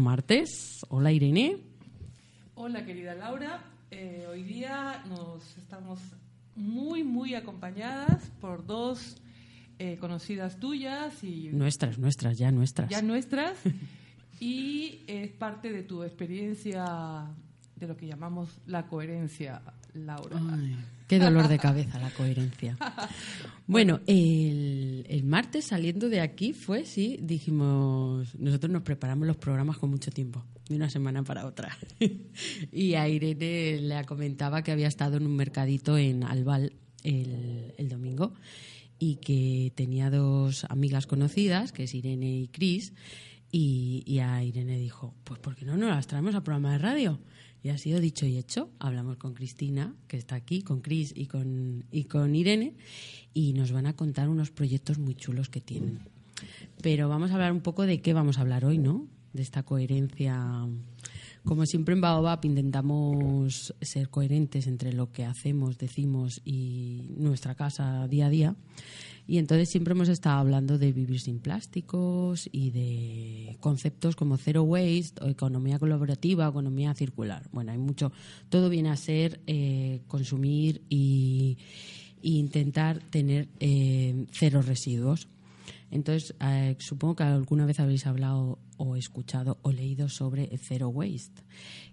martes. Hola Irene. Hola querida Laura. Eh, hoy día nos estamos muy, muy acompañadas por dos eh, conocidas tuyas y... Nuestras, nuestras, ya nuestras. Ya nuestras. y es parte de tu experiencia de lo que llamamos la coherencia, Laura. qué dolor de cabeza la coherencia. Bueno, el, el, martes saliendo de aquí fue, sí, dijimos, nosotros nos preparamos los programas con mucho tiempo, de una semana para otra. y a Irene le comentaba que había estado en un mercadito en Albal el, el domingo y que tenía dos amigas conocidas, que es Irene y Cris, y, y, a Irene dijo, pues ¿por qué no nos las traemos al programa de radio? Y ha sido dicho y hecho. Hablamos con Cristina, que está aquí, con Cris y con, y con Irene, y nos van a contar unos proyectos muy chulos que tienen. Pero vamos a hablar un poco de qué vamos a hablar hoy, ¿no? De esta coherencia. Como siempre en Baobab intentamos ser coherentes entre lo que hacemos, decimos y nuestra casa día a día. Y entonces siempre hemos estado hablando de vivir sin plásticos y de conceptos como zero waste o economía colaborativa, economía circular. Bueno, hay mucho. Todo viene a ser eh, consumir y, intentar tener eh, cero residuos. Entonces, eh, supongo que alguna vez habéis hablado o escuchado o leído sobre Zero Waste,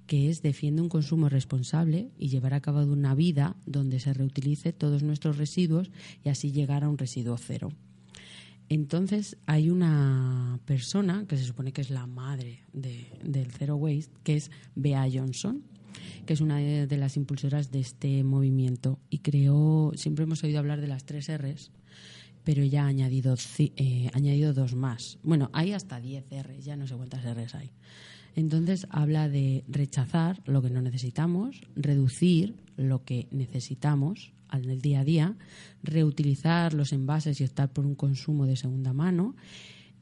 que es defiende un consumo responsable y llevar a cabo una vida donde se reutilice todos nuestros residuos y así llegar a un residuo cero. Entonces hay una persona que se supone que es la madre del Zero Waste, que es Bea Johnson, que es una de, las impulsoras de este movimiento y creó, siempre hemos oído hablar de las tres R's, pero ya ha añadido, eh, añadido dos más. Bueno, hay hasta 10 R's, ya no sé cuántas R's hay. Entonces habla de rechazar lo que no necesitamos, reducir lo que necesitamos en el día a día, reutilizar los envases y optar por un consumo de segunda mano,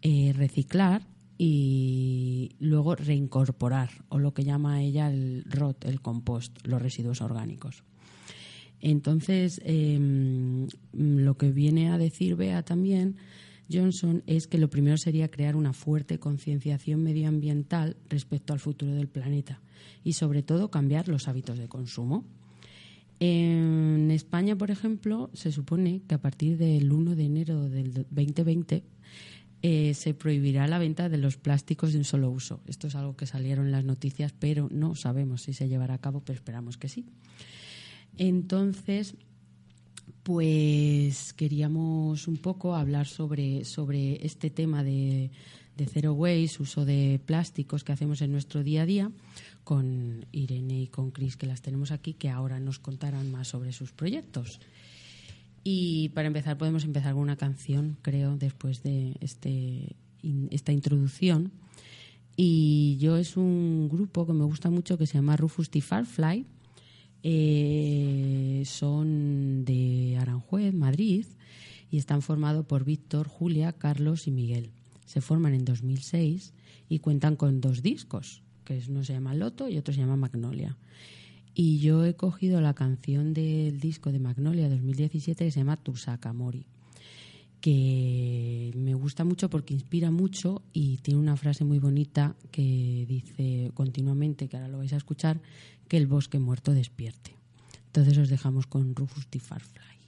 eh, reciclar y luego reincorporar, o lo que llama ella el ROT, el compost, los residuos orgánicos. Entonces, em, lo que viene a decir Bea también, Johnson, es que lo primero sería crear una fuerte concienciación medioambiental respecto al futuro del planeta y, sobre todo, cambiar los hábitos de consumo. En España, por ejemplo, se supone que a partir del 1 de enero del 2020 eh, se prohibirá la venta de los plásticos de un solo uso. Esto es algo que salieron en las noticias, pero no sabemos si se llevará a cabo, pero esperamos que sí. Entonces, pues queríamos un poco hablar sobre, sobre este tema de, de zero waste, uso de plásticos que hacemos en nuestro día a día, con Irene y con Cris, que las tenemos aquí, que ahora nos contarán más sobre sus proyectos. Y para empezar, podemos empezar con una canción, creo, después de este, esta introducción. Y yo es un grupo que me gusta mucho que se llama Rufus T. Farfly eh, son de Aranjuez, Madrid, y están formados por Víctor, Julia, Carlos y Miguel. Se forman en 2006 y cuentan con dos discos, que uno se llama Loto y otro se llama Magnolia. Y yo he cogido la canción del disco de Magnolia 2017 que se llama Tusakamori, que me gusta mucho porque inspira mucho y tiene una frase muy bonita que dice continuamente, que ahora lo vais a escuchar, que el bosque muerto despierte. Entonces os dejamos con Rufus T. Farfly.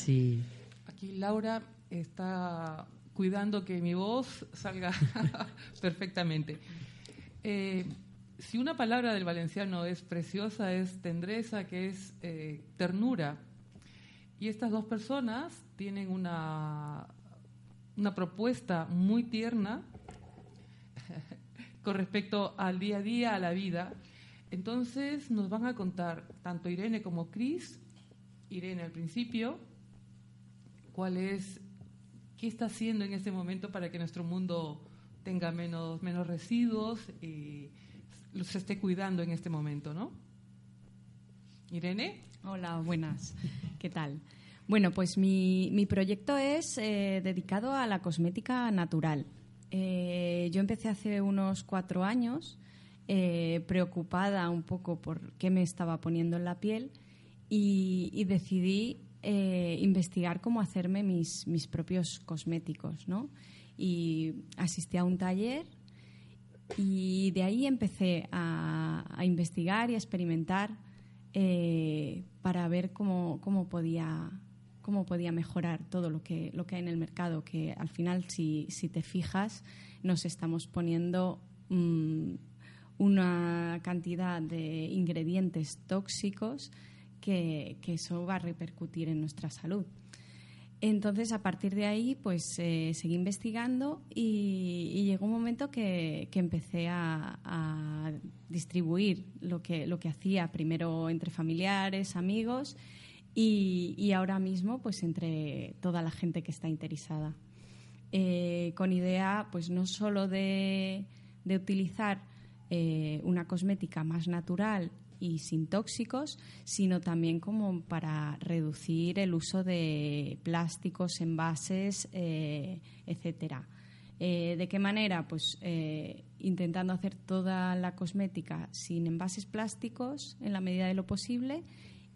Sí. Aquí Laura está cuidando que mi voz salga perfectamente. Eh, si una palabra del valenciano es preciosa, es tendreza, que es eh, ternura. Y estas dos personas tienen una, una propuesta muy tierna con respecto al día a día, a la vida. Entonces nos van a contar tanto Irene como Cris Irene al principio, cuál es, qué está haciendo en este momento para que nuestro mundo tenga menos, menos residuos y se esté cuidando en este momento, ¿no? Irene. Hola, buenas. ¿Qué tal? Bueno, pues mi, mi proyecto es eh, dedicado a la cosmética natural. Eh, yo empecé hace unos cuatro años, eh, preocupada un poco por qué me estaba poniendo en la piel y, decidí eh, investigar cómo hacerme mis, mis propios cosméticos, ¿no? Y asistí a un taller y de ahí empecé a, investigar y a experimentar eh, para ver cómo, cómo, podía, cómo podía mejorar todo lo que, lo que hay en el mercado, que al final, si, si te fijas, nos estamos poniendo mm, una cantidad de ingredientes tóxicos que, eso va a repercutir en nuestra salud. Entonces, a partir de ahí, pues eh, seguí investigando y, llegó un momento que, empecé a, distribuir lo que, lo que hacía, primero entre familiares, amigos y, ahora mismo pues entre toda la gente que está interesada. Eh, con idea, pues no solo de, utilizar eh, una cosmética más natural y sin tóxicos, sino también como para reducir el uso de plásticos, envases, eh, etcétera. Eh, ¿De qué manera? Pues eh, intentando hacer toda la cosmética sin envases plásticos en la medida de lo posible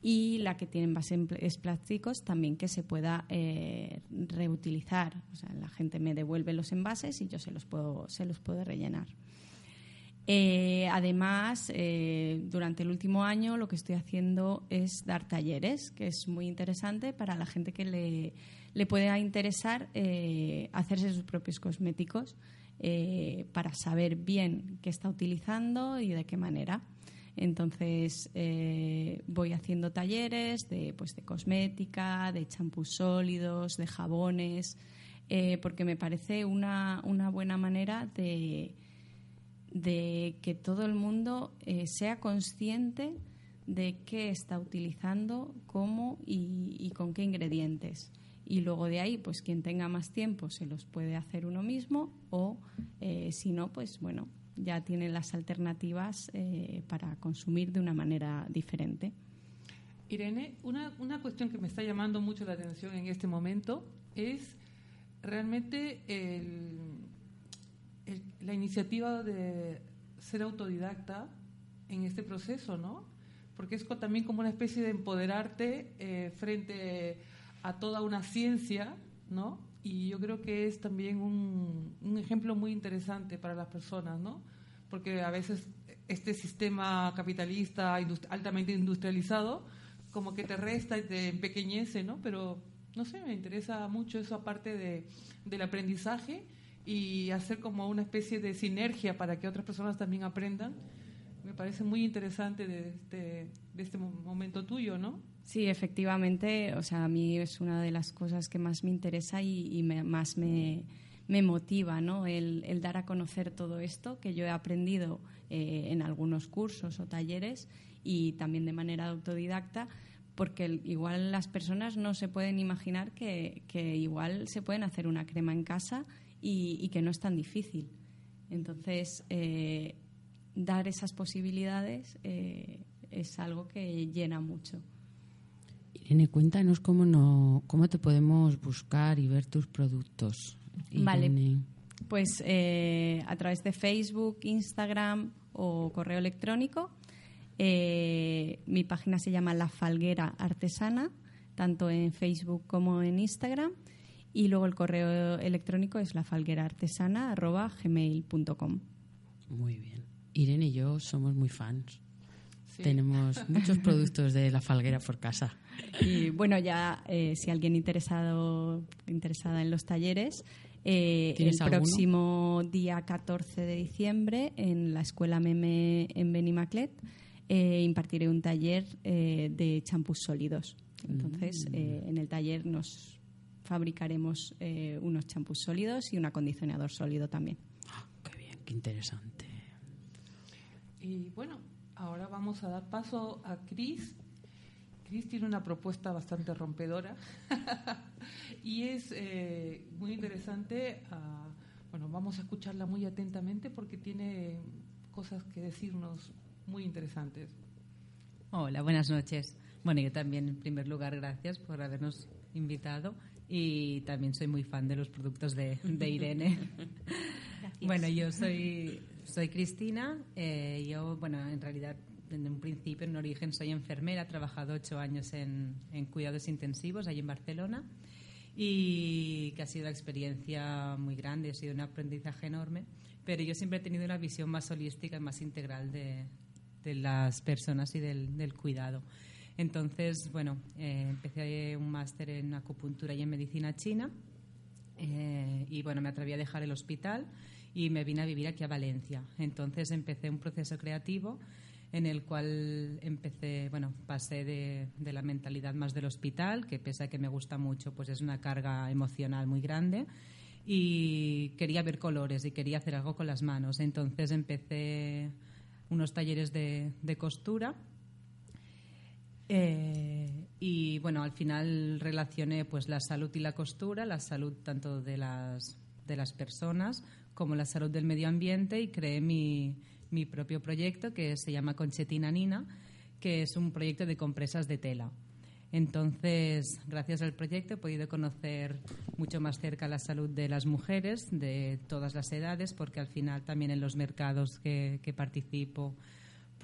y la que tiene envases plásticos también que se pueda reutilizar. O sea, la gente me devuelve los envases y yo se los puedo, se los puedo rellenar. Eh, además, eh, durante el último año lo que estoy haciendo es dar talleres, que es muy interesante para la gente que le, le pueda interesar eh, hacerse sus propios cosméticos para saber bien qué está utilizando y de qué manera. Entonces voy haciendo talleres de, pues, de cosmética, de champús sólidos, de jabones, porque me parece una, una buena manera de de que todo el mundo eh, sea consciente de qué está utilizando, cómo y, con qué ingredientes. Y luego de ahí, pues quien tenga más tiempo se los puede hacer uno mismo o eh, si no, pues bueno, ya tiene las alternativas eh, para consumir de una manera diferente. Irene, una, una cuestión que me está llamando mucho la atención en este momento es realmente el, la iniciativa de ser autodidacta en este proceso, ¿no? porque es también como una especie de empoderarte eh, frente a toda una ciencia, ¿no? Y yo creo que es también un, un ejemplo muy interesante para las personas, ¿no? Porque a veces este sistema capitalista altamente industrializado como que te resta y te empequeñece, ¿no? Pero no sé, me interesa mucho eso aparte de, del aprendizaje y hacer como una especie de sinergia para que otras personas también aprendan. Me parece muy interesante de este, de este momento tuyo, ¿no? Sí, efectivamente, o sea, a mí es una de las cosas que más me interesa y, más me, me, motiva, ¿no? El, el, dar a conocer todo esto que yo he aprendido eh, en algunos cursos o talleres y también de manera autodidacta, porque igual las personas no se pueden imaginar que, que igual se pueden hacer una crema en casa y, que no es tan difícil. Entonces, eh, dar esas posibilidades eh, es algo que llena mucho. Irene, cuéntanos cómo, no, cómo te podemos buscar y ver tus productos. Vale. Pues eh, a través de Facebook, Instagram o correo electrónico. mi página se llama La Falguera Artesana, tanto en Facebook como en Instagram. Y luego el correo electrónico es lafalgueraartesana.gmail.com. Muy bien. Irene y yo somos muy fans. Tenemos muchos productos de la falguera por casa. Y bueno, ya eh, si alguien interesado interesada en los talleres, eh, el próximo día 14 de diciembre en la Escuela Meme en Benimaclet eh, impartiré un taller de champús sólidos. Entonces, mm. en el taller nos fabricaremos eh, unos champús sólidos y un acondicionador sólido también. Ah, qué bien, qué interesante. Y bueno, ahora vamos a dar paso a Cris. Cris tiene una propuesta bastante rompedora y es eh, muy interesante. Ah, bueno, vamos a escucharla muy atentamente porque tiene cosas que decirnos muy interesantes. Hola, buenas noches. Bueno, yo también, en primer lugar, gracias por habernos invitado y también soy muy fan de los productos de, Irene. bueno, yo soy, soy Cristina. Eh, yo, bueno, en realidad, desde un principio, en origen, soy enfermera. He trabajado ocho años en, en cuidados intensivos allí en Barcelona y que ha sido una experiencia muy grande, ha sido un aprendizaje enorme. Pero yo siempre he tenido una visión más holística y más integral de, de las personas y del, del cuidado. Entonces, bueno, eh, empecé un máster en acupuntura y en medicina china eh, y bueno, me atreví a dejar el hospital y me vine a vivir aquí a Valencia. Entonces empecé un proceso creativo en el cual empecé, bueno, pasé de, la mentalidad más del hospital, que pese a que me gusta mucho, pues es una carga emocional muy grande, y quería ver colores y quería hacer algo con las manos. Entonces empecé unos talleres de costura eh, y bueno, al final relacioné pues la salud y la costura, la salud tanto de las, de las personas como la salud del medio ambiente y creé mi, mi propio proyecto que se llama Conchetina Nina, que es un proyecto de compresas de tela. Entonces, gracias al proyecto he podido conocer mucho más cerca la salud de las mujeres de todas las edades, porque al final también en los mercados que, que participo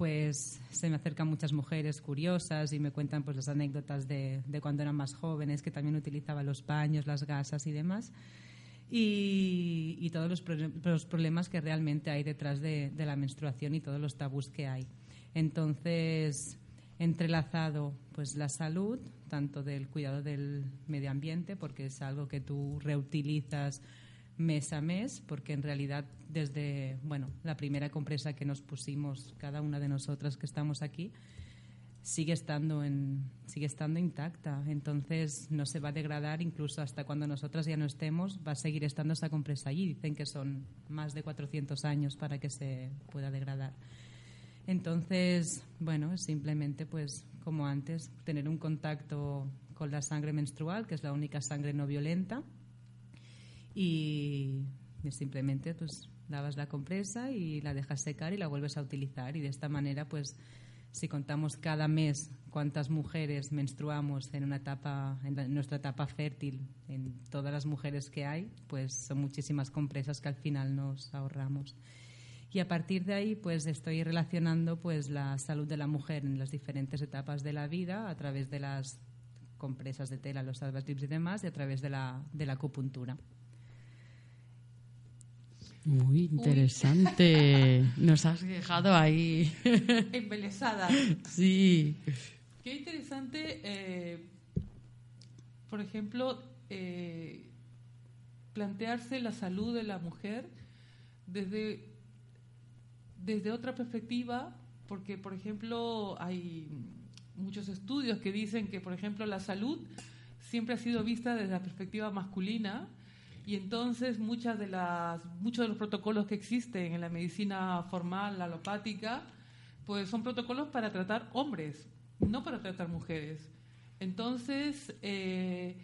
pues se me acercan muchas mujeres curiosas y me cuentan pues las anécdotas de, cuando eran más jóvenes, que también utilizaban los paños, las gasas y demás. Y, todos los, problemas que realmente hay detrás de, la menstruación y todos los tabús que hay. Entonces, entrelazado pues la salud, tanto del cuidado del medio ambiente, porque es algo que tú reutilizas mes a mes, porque en realidad desde bueno, la primera compresa que nos pusimos cada una de nosotras que estamos aquí sigue estando en, sigue estando intacta, entonces no se va a degradar incluso hasta cuando nosotras ya no estemos, va a seguir estando esa compresa allí. Dicen que son más de 400 años para que se pueda degradar. Entonces, bueno, simplemente pues como antes tener un contacto con la sangre menstrual, que es la única sangre no violenta y simplemente pues lavas la compresa y la dejas secar y la vuelves a utilizar y de esta manera pues si contamos cada mes cuántas mujeres menstruamos en una etapa en, nuestra etapa fértil en todas las mujeres que hay pues son muchísimas compresas que al final nos ahorramos Y a partir de ahí, pues estoy relacionando pues la salud de la mujer en las diferentes etapas de la vida a través de las compresas de tela, los tips y demás, y a través de la, de la acupuntura. Muy interesante. Nos has dejado ahí. Embelesada. Sí. Qué interesante, eh, por ejemplo, eh, plantearse la salud de la mujer desde, desde otra perspectiva, porque, por ejemplo, hay muchos estudios que dicen que, por ejemplo, la salud siempre ha sido vista desde la perspectiva masculina y entonces muchas de las, muchos de los protocolos que existen en la medicina formal, la alopática, pues son protocolos para tratar hombres, no para tratar mujeres. Entonces, eh,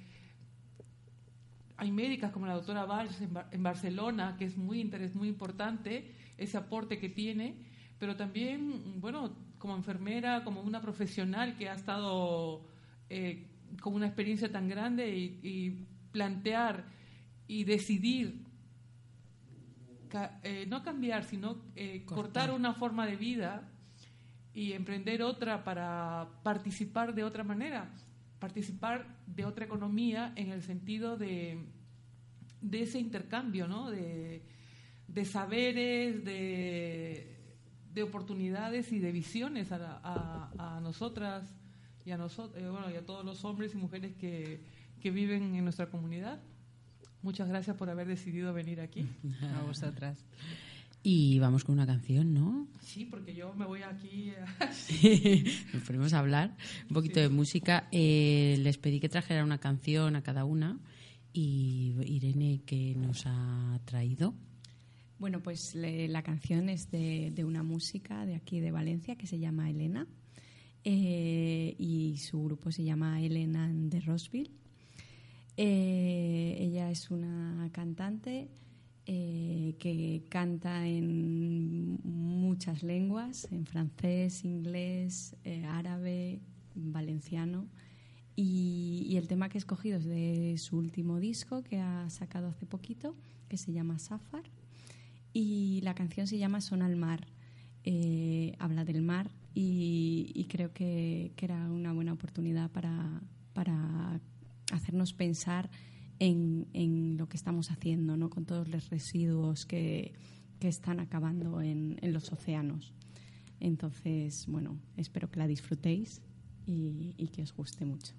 hay médicas como la doctora Valls en, Barcelona, que es muy, interés, muy importante ese aporte que tiene, pero también, bueno, como enfermera, como una profesional que ha estado eh, con una experiencia tan grande y plantear y decidir eh, no cambiar, sino eh, cortar. una forma de vida y emprender otra para participar de otra manera, participar de otra economía en el sentido de, de ese intercambio, ¿no? de, saberes, de, de, oportunidades y de visiones a, a, nosotras y a, nosotros, eh, bueno, y a todos los hombres y mujeres que, que viven en nuestra comunidad. Muchas gracias por haber decidido venir aquí. A vosotras. Y vamos con una canción, ¿no? Sí, porque yo me voy aquí. sí, nos ponemos a hablar un poquito de música. Eh, les pedí que trajeran una canción a cada una. Y Irene, ¿qué nos ha traído? Bueno, pues la canción es de, una música de aquí de Valencia que se llama Elena. Eh, y su grupo se llama Elena de Rosville. Eh, ella es una cantante eh, que canta en muchas lenguas, en francés, inglés, eh, árabe, valenciano. Y, el tema que he escogido es de su último disco que ha sacado hace poquito, que se llama Safar. Y la canción se llama Son al mar. habla del mar y, creo que, que, era una buena oportunidad para, para hacernos pensar en, en, lo que estamos haciendo, ¿no? con todos los residuos que, que están acabando en, en, los océanos. Entonces, bueno, espero que la disfrutéis y, y que os guste mucho.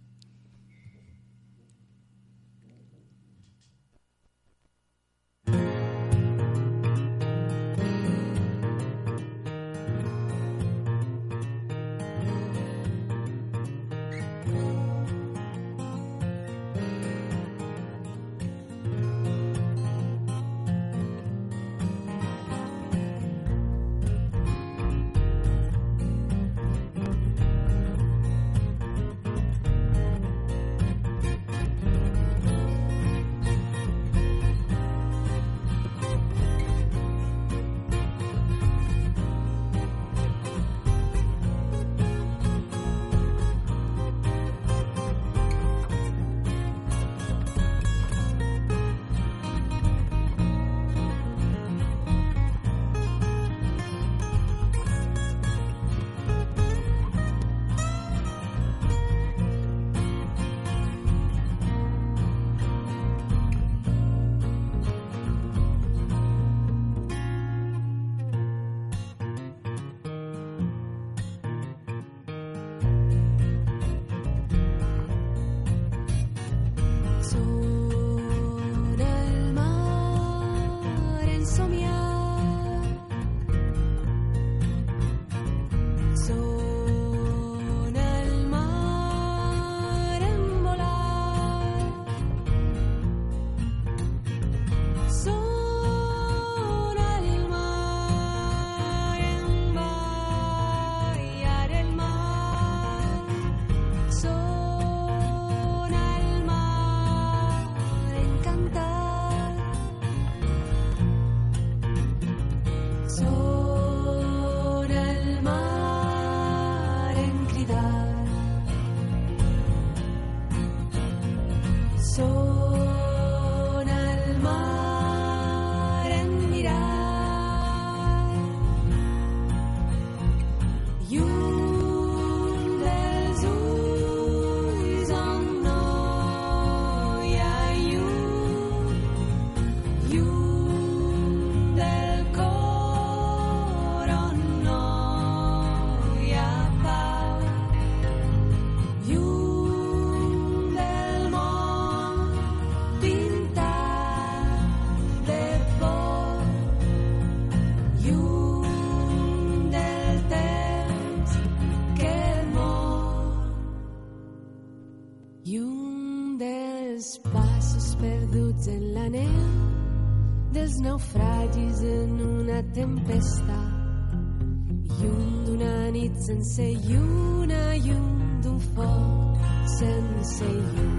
Sense lluna llum d'un foc sense llum.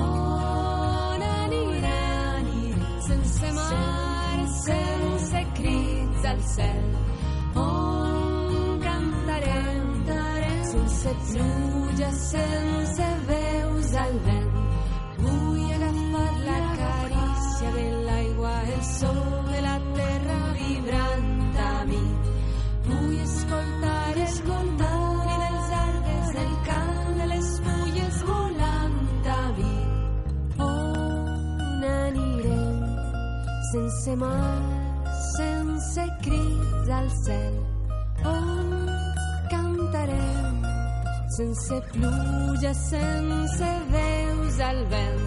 On anirem sense mar sense crits al cel. On cantarem? Sense pluja sense sense mar sense crits al cel on cantarem sense pluja, sense veus al vent.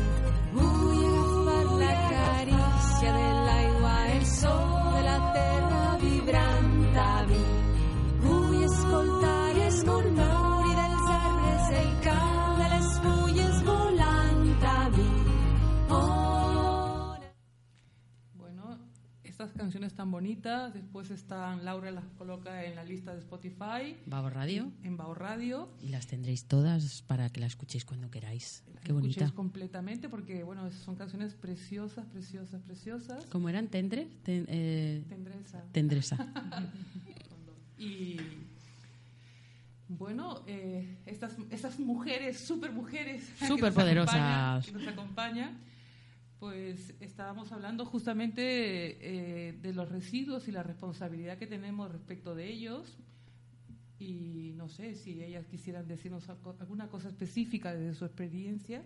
Vull agafar la carícia de l'aigua, el so estas canciones tan bonitas, después están, Laura las coloca en la lista de Spotify, Babo Radio. en Bao Radio. Y las tendréis todas para que las escuchéis cuando queráis. Las Qué bonita. escuchéis completamente porque, bueno, son canciones preciosas, preciosas, preciosas. ¿Cómo eran? ¿Tendre? Ten- eh, Tendresa. tendresa. Y bueno, eh, estas, estas mujeres, super mujeres, Superpoderosas. que nos acompañan, pues estábamos hablando justamente eh, de los residuos y la responsabilidad que tenemos respecto de ellos. Y no sé si ellas quisieran decirnos alguna cosa específica desde su experiencia.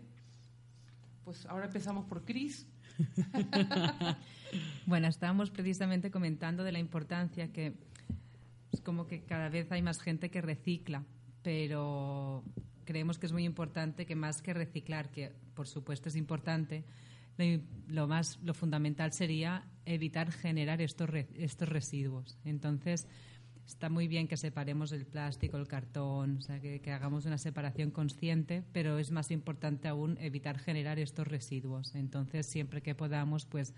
Pues ahora empezamos por Cris. Bueno, estábamos precisamente comentando de la importancia que es como que cada vez hay más gente que recicla, pero creemos que es muy importante que más que reciclar, que por supuesto es importante, lo, más lo fundamental sería evitar generar estos estos residuos. Entonces está muy bien que separemos el plástico, el cartón, que, hagamos una separación consciente, pero es más importante aún evitar generar estos residuos. Entonces siempre que podamos, pues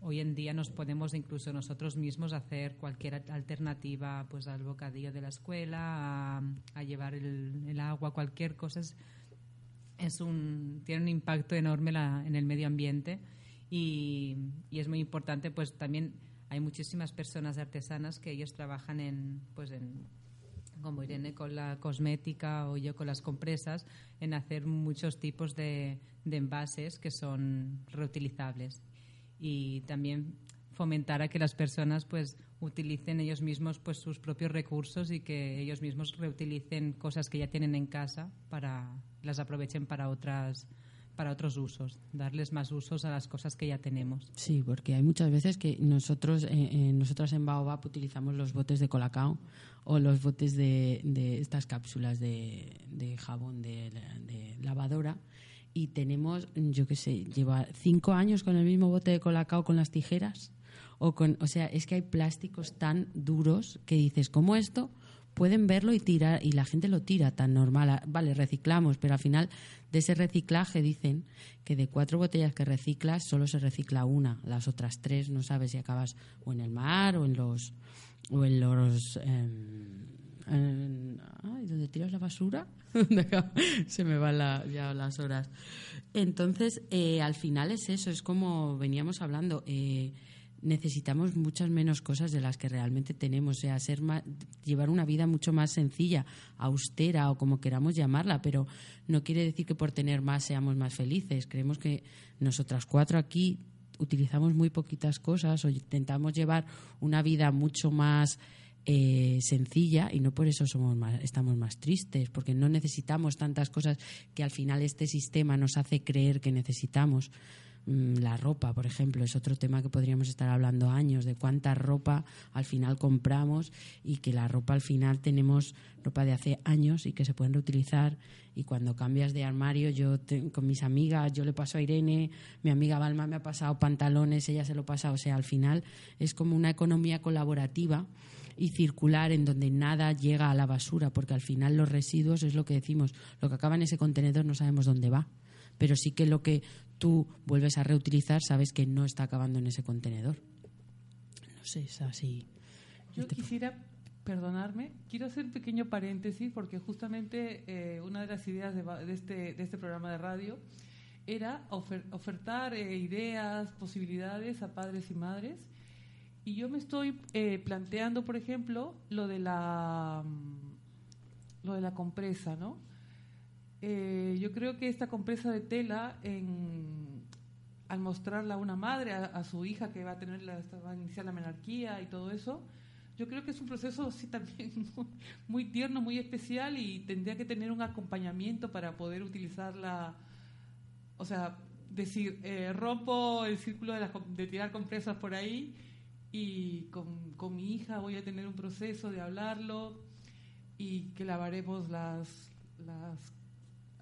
Hoy en día nos podemos incluso nosotros mismos hacer cualquier alternativa pues al bocadillo de la escuela, a, llevar el, agua, cualquier cosa. Es un, tiene un impacto enorme la- en el medio ambiente y, y es muy importante pues también hay muchísimas personas artesanas que ellos trabajan en pues en como Irene con la cosmética o yo con las compresas, en hacer muchos tipos de, de envases que son reutilizables. Y también fomentar a que las personas pues utilicen ellos mismos pues sus propios recursos y que ellos mismos reutilicen cosas que ya tienen en casa para las aprovechen para otras para otros usos, darles más usos a las cosas que ya tenemos. Sí, porque hay muchas veces que nosotros, eh, eh, nosotras en Baobab utilizamos los botes de colacao o los botes de, de estas cápsulas de, de jabón de, de lavadora y tenemos, yo qué sé, lleva cinco años con el mismo bote de colacao con las tijeras. O, con, o sea, es que hay plásticos tan duros que dices, ¿cómo esto? Pueden verlo y tirar, y la gente lo tira tan normal. Ah, Vale, reciclamos, pero al final de ese reciclaje dicen que de cuatro botellas que reciclas solo se recicla una. Las otras tres no sabes si acabas o en el mar o en los. o en los. em, ¿dónde tiras la basura? Se me van ya las horas. Entonces, eh, al final es eso, es como veníamos hablando. eh, necesitamos muchas menos cosas de las que realmente tenemos, o sea, ser ma- llevar una vida mucho más sencilla, austera o como queramos llamarla, pero no quiere decir que por tener más seamos más felices. Creemos que nosotras cuatro aquí utilizamos muy poquitas cosas o intentamos llevar una vida mucho más eh, sencilla y no por eso somos más, estamos más tristes, porque no necesitamos tantas cosas que al final este sistema nos hace creer que necesitamos. Mm, La ropa, por ejemplo, es otro tema que podríamos estar hablando años, de cuánta ropa al final compramos y que la ropa al final tenemos ropa de hace años y que se pueden reutilizar. Y cuando cambias de armario, yo con mis amigas, yo le paso a Irene, mi amiga Balma me ha pasado pantalones, ella se lo pasa, o sea, al final es como una economía colaborativa y circular en donde nada llega a la basura, porque al final los residuos es lo que decimos, lo que acaba en ese contenedor no sabemos dónde va, pero sí que lo que tú vuelves a reutilizar, sabes que no está acabando en ese contenedor. No sé, es así. Yo Este- quisiera perdonarme, quiero hacer un pequeño paréntesis porque justamente eh, una de las ideas de, de este, de este programa de radio era ofer- ofertar eh, ideas, posibilidades a padres y madres. Y yo me estoy eh, planteando, por ejemplo, lo de la mm, lo de la compresa, ¿no? Eh, yo creo que esta compresa de tela, en, al mostrarla a una madre, a, a su hija que va a tener la, va a iniciar la menarquía y todo eso, yo creo que es un proceso así también muy, muy tierno, muy especial y tendría que tener un acompañamiento para poder utilizarla. O sea, decir, eh, rompo el círculo de, de tirar compresas por ahí y con, con mi hija voy a tener un proceso de hablarlo y que lavaremos las, las,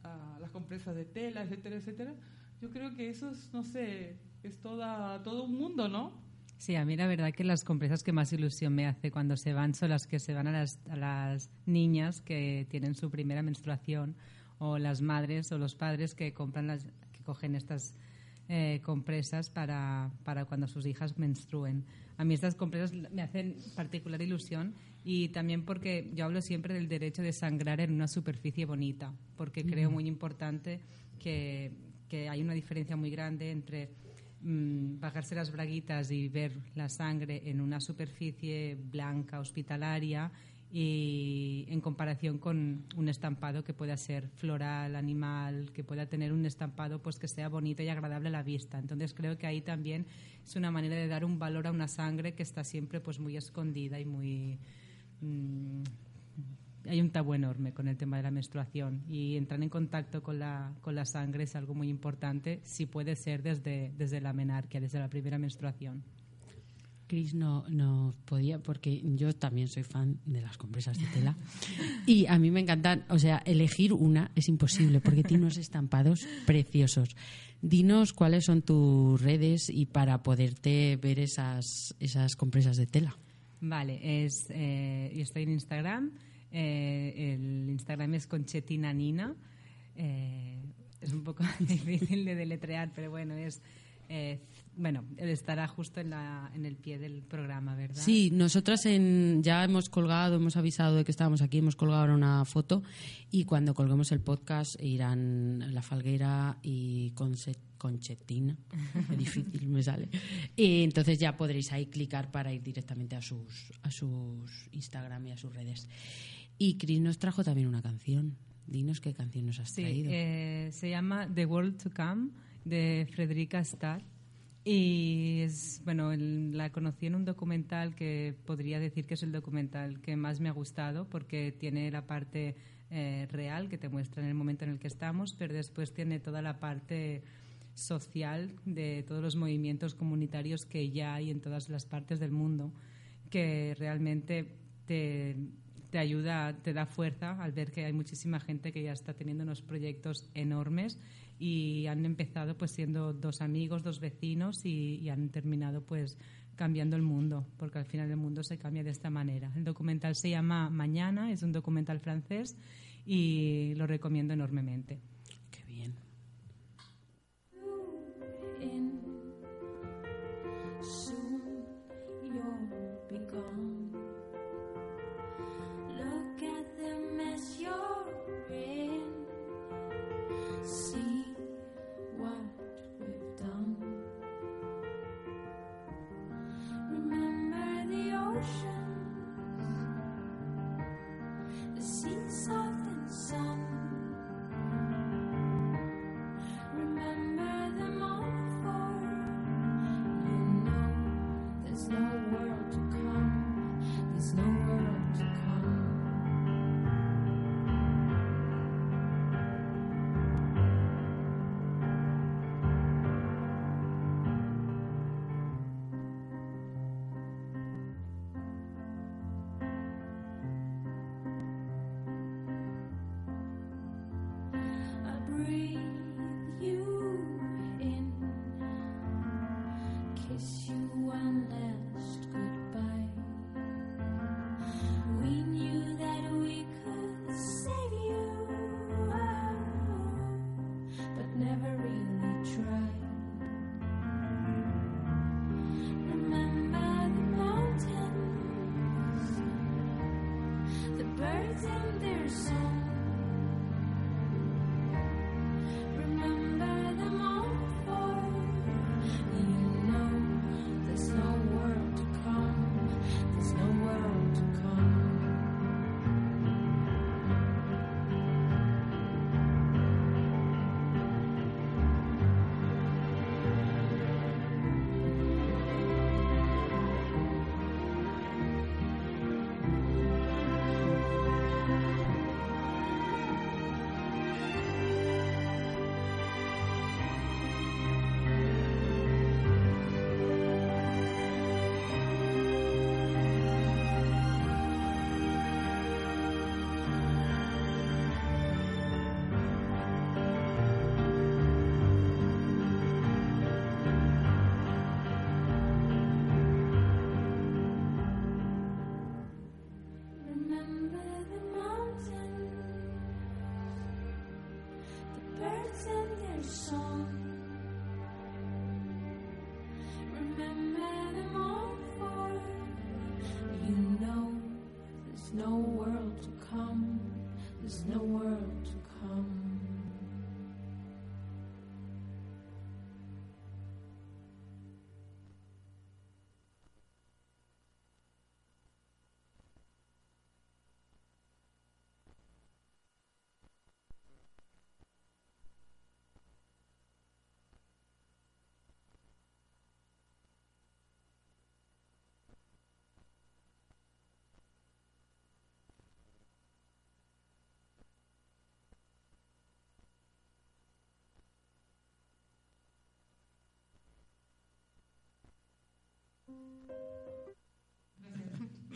ah, las compresas de tela, etcétera, etcétera. Yo creo que eso es, no sé, es toda, todo un mundo, ¿no? Sí, a mí la verdad que las compresas que más ilusión me hace cuando se van son las que se van a las, a las niñas que tienen su primera menstruación o las madres o los padres que compran las que cogen estas eh, compresas para, para cuando sus hijas menstruen. A mí estas compresas me hacen particular ilusión y también porque yo hablo siempre del derecho de sangrar en una superficie bonita, porque creo muy importante que, que hay una diferencia muy grande entre mm, bajarse las braguitas y ver la sangre en una superficie blanca hospitalaria y en comparación con un estampado que pueda ser floral, animal, que pueda tener un estampado pues que sea bonito y agradable a la vista. Entonces creo que ahí también es una manera de dar un valor a una sangre que está siempre pues muy escondida y muy mm, hay un tabú enorme con el tema de la menstruación y entrar en contacto con la, con la sangre es algo muy importante, si puede ser desde, desde la menarquia, desde la primera menstruación. Cris no, no podía, porque yo también soy fan de las compresas de tela. Y a mí me encantan, o sea, elegir una es imposible, porque tiene unos estampados preciosos. Dinos cuáles son tus redes y para poderte ver esas, esas compresas de tela. Vale, es, eh, yo estoy en Instagram, eh, el Instagram es Conchetina Nina, eh, es un poco difícil de deletrear, pero bueno, es... eh, bueno, estará justo en, la, en el pie del programa, ¿verdad? Sí, nosotras en, ya hemos colgado, hemos avisado de que estábamos aquí, hemos colgado ahora una foto y cuando colguemos el podcast irán La Falguera y Conce- Conchetina, Qué difícil me sale. Y entonces ya podréis ahí clicar para ir directamente a sus, a sus Instagram y a sus redes. Y Chris nos trajo también una canción. Dinos qué canción nos has Sí, traído. eh, se llama The World to Come de Frederica Starr. Y es, bueno, la conocí en un documental que podría decir que es el documental que más me ha gustado porque tiene la parte eh, real que te muestra en el momento en el que estamos, pero después tiene toda la parte social de todos los movimientos comunitarios que ya hay en todas las partes del mundo, que realmente te, te ayuda, te da fuerza al ver que hay muchísima gente que ya está teniendo unos proyectos enormes y han empezado pues siendo dos amigos, dos vecinos y, han terminado pues cambiando el mundo, porque al final el mundo se cambia de esta manera. El documental se llama Mañana, es un documental francés y lo recomiendo enormemente. The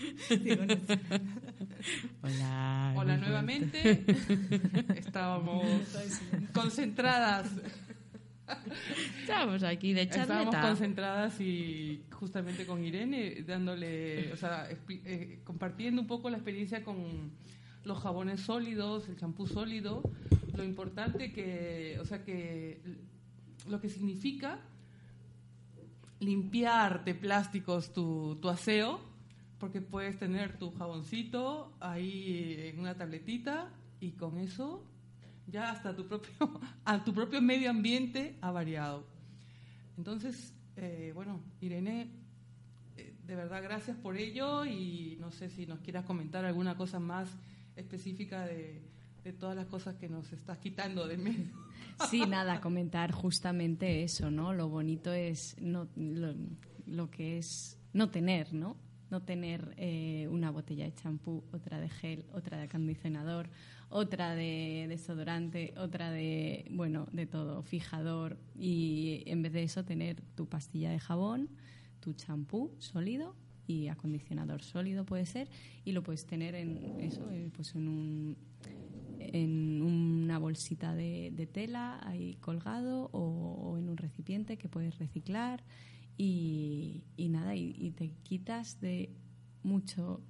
Hola. Hola nuevamente. Estábamos concentradas. Estamos aquí de Estábamos charleta. concentradas y justamente con Irene dándole, o sea, eh, compartiendo un poco la experiencia con los jabones sólidos, el champú sólido, lo importante que, o sea, que lo que significa limpiar de plásticos tu, tu aseo, porque puedes tener tu jaboncito ahí en una tabletita y con eso ya hasta tu propio, a tu propio medio ambiente ha variado. Entonces, eh, bueno, Irene, eh, de verdad gracias por ello y no sé si nos quieras comentar alguna cosa más específica de, de todas las cosas que nos estás quitando de medio. Sí, nada, comentar justamente eso, ¿no? Lo bonito es no, lo, lo que es no tener, ¿no? No tener eh, una botella de champú, otra de gel, otra de acondicionador, otra de desodorante, otra de, bueno, de todo, fijador. Y en vez de eso, tener tu pastilla de jabón, tu champú sólido y acondicionador sólido puede ser, y lo puedes tener en eso, eh, pues en un en una bolsita de, de tela ahí colgado o, o en un recipiente que puedes reciclar y, y nada, y, y te quitas de mucho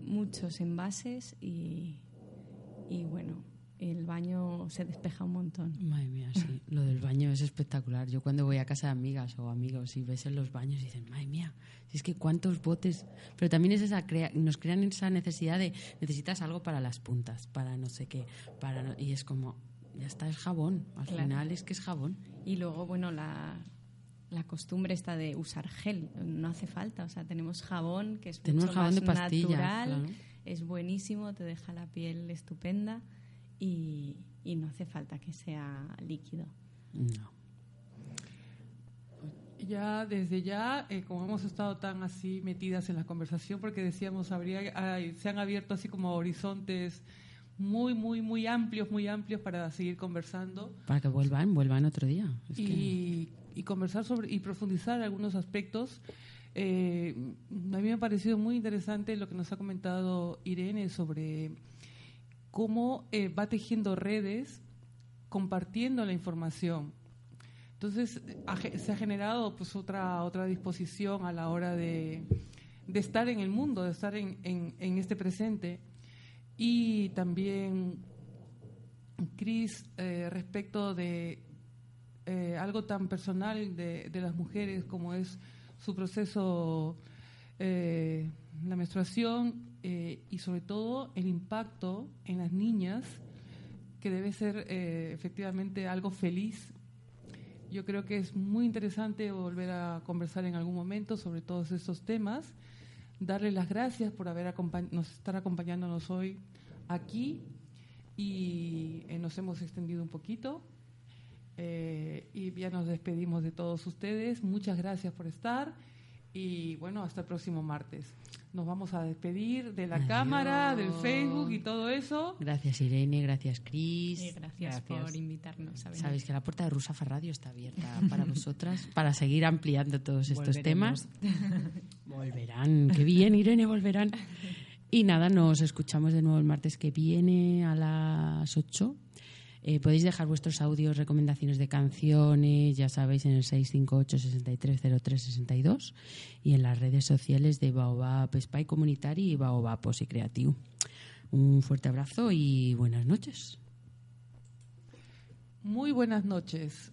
muchos envases y, y bueno, el baño se despeja un montón. Madre mía, sí. Lo del baño es espectacular. Yo cuando voy a casa de amigas o amigos y ves en los baños y dicen, madre mía, si es que cuántos botes. Pero también es esa crea- nos crean esa necesidad de necesitas algo para las puntas, para no sé qué, para no- y es como ya está es jabón. Al Claro. final es que es jabón. Y luego, bueno, la, la costumbre está de usar gel, no hace falta, o sea, tenemos jabón que es Tenemos mucho jabón más de natural, claro. es buenísimo, te deja la piel estupenda y, y no hace falta que sea líquido. No. Ya desde ya, eh, como hemos estado tan así metidas en la conversación, porque decíamos, habría, ay, se han abierto así como horizontes muy, muy, muy amplios, muy amplios para seguir conversando Para que vuelvan, vuelvan otro día. Es que- y, conversar sobre y profundizar algunos aspectos. Eh, a mí me ha parecido muy interesante lo que nos ha comentado Irene sobre cómo eh, va tejiendo redes compartiendo la información. Entonces se ha generado pues otra otra disposición a la hora de, de estar en el mundo, de estar en, en- en este presente y también Cris eh, respecto de eh, algo tan personal de, de las mujeres como es su proceso, eh, la menstruación eh, y sobre todo el impacto en las niñas, que debe ser eh, efectivamente algo feliz. Yo creo que es muy interesante volver a conversar en algún momento sobre todos estos temas. Darle las gracias por haber nos estar acompañándonos hoy aquí y eh, nos hemos extendido un poquito. Eh, y ya nos despedimos de todos ustedes. Muchas gracias por estar y bueno, hasta el próximo martes. Nos vamos a despedir de la Adiós. cámara, del Facebook y todo eso. Gracias Irene, gracias Cris. Y gracias, por invitarnos a venir. Sabéis que la puerta de Rusafa Radio está abierta para vosotras, para seguir ampliando todos estos temas. Volverán, qué bien, Irene, volverán. Y nada, nos escuchamos de nuevo el martes que viene a las 8. Eh, podéis dejar vuestros audios, recomendaciones de canciones, ya sabéis, en el 658-630362 y en las redes sociales de Baobab Spy Comunitari y Baobab Posi Creatiu. Un fuerte abrazo y buenas noches. Muy buenas noches.